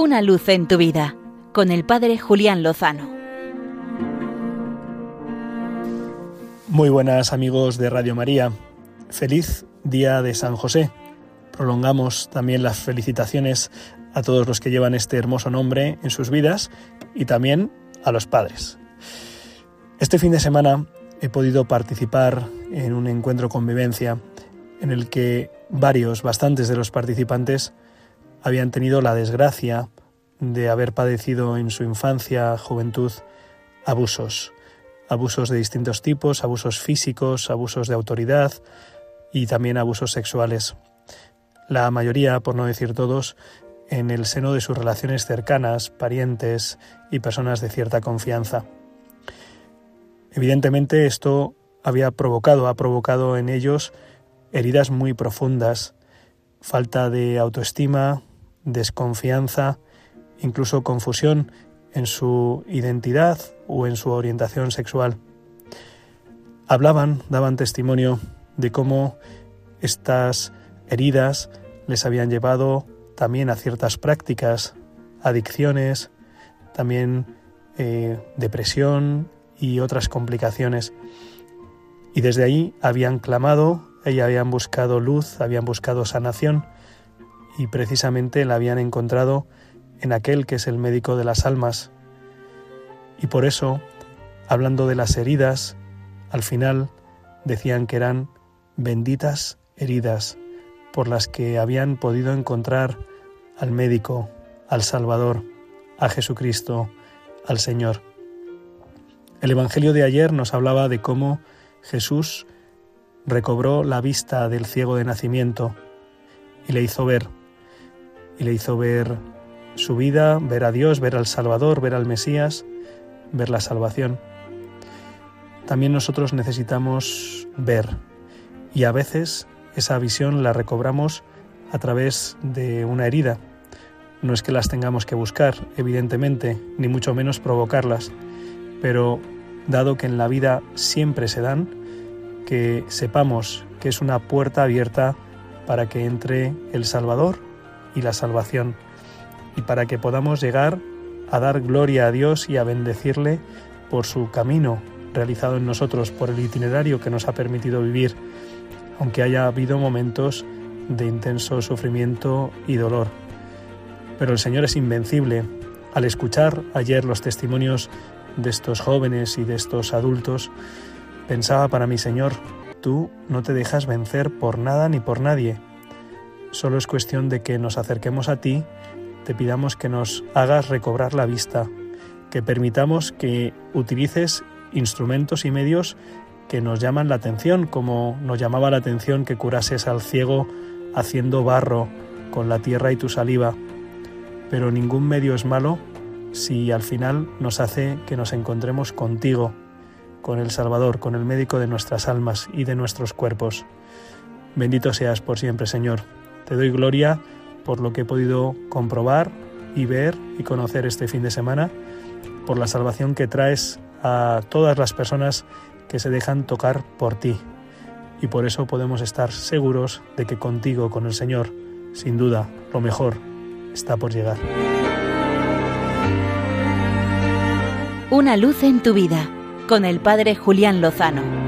Una luz en tu vida con el Padre Julián Lozano. Muy buenas amigos de Radio María. Feliz día de San José. Prolongamos también las felicitaciones a todos los que llevan este hermoso nombre en sus vidas y también a los padres. Este fin de semana he podido participar en un encuentro convivencia en el que varios, bastantes de los participantes habían tenido la desgracia de haber padecido en su infancia, juventud, abusos, abusos de distintos tipos, abusos físicos, abusos de autoridad y también abusos sexuales. La mayoría, por no decir todos, en el seno de sus relaciones cercanas, parientes y personas de cierta confianza. Evidentemente esto había provocado, ha provocado en ellos heridas muy profundas, falta de autoestima, desconfianza, incluso confusión en su identidad o en su orientación sexual. Hablaban, daban testimonio de cómo estas heridas les habían llevado también a ciertas prácticas, adicciones, también eh, depresión y otras complicaciones. Y desde ahí habían clamado, y habían buscado luz, habían buscado sanación y precisamente la habían encontrado en aquel que es el médico de las almas. Y por eso, hablando de las heridas, al final decían que eran benditas heridas por las que habían podido encontrar al médico, al Salvador, a Jesucristo, al Señor. El Evangelio de ayer nos hablaba de cómo Jesús recobró la vista del ciego de nacimiento y le hizo ver, y le hizo ver su vida, ver a Dios, ver al Salvador, ver al Mesías, ver la salvación. También nosotros necesitamos ver y a veces esa visión la recobramos a través de una herida. No es que las tengamos que buscar, evidentemente, ni mucho menos provocarlas, pero dado que en la vida siempre se dan, que sepamos que es una puerta abierta para que entre el Salvador y la salvación, y para que podamos llegar a dar gloria a Dios y a bendecirle por su camino realizado en nosotros, por el itinerario que nos ha permitido vivir, aunque haya habido momentos de intenso sufrimiento y dolor. Pero el Señor es invencible. Al escuchar ayer los testimonios de estos jóvenes y de estos adultos, pensaba para mi Señor, tú no te dejas vencer por nada ni por nadie. Solo es cuestión de que nos acerquemos a ti, te pidamos que nos hagas recobrar la vista, que permitamos que utilices instrumentos y medios que nos llaman la atención, como nos llamaba la atención que curases al ciego haciendo barro con la tierra y tu saliva. Pero ningún medio es malo si al final nos hace que nos encontremos contigo, con el Salvador, con el médico de nuestras almas y de nuestros cuerpos. Bendito seas por siempre, Señor. Te doy gloria por lo que he podido comprobar y ver y conocer este fin de semana, por la salvación que traes a todas las personas que se dejan tocar por ti. Y por eso podemos estar seguros de que contigo, con el Señor, sin duda, lo mejor está por llegar. Una luz en tu vida con el Padre Julián Lozano.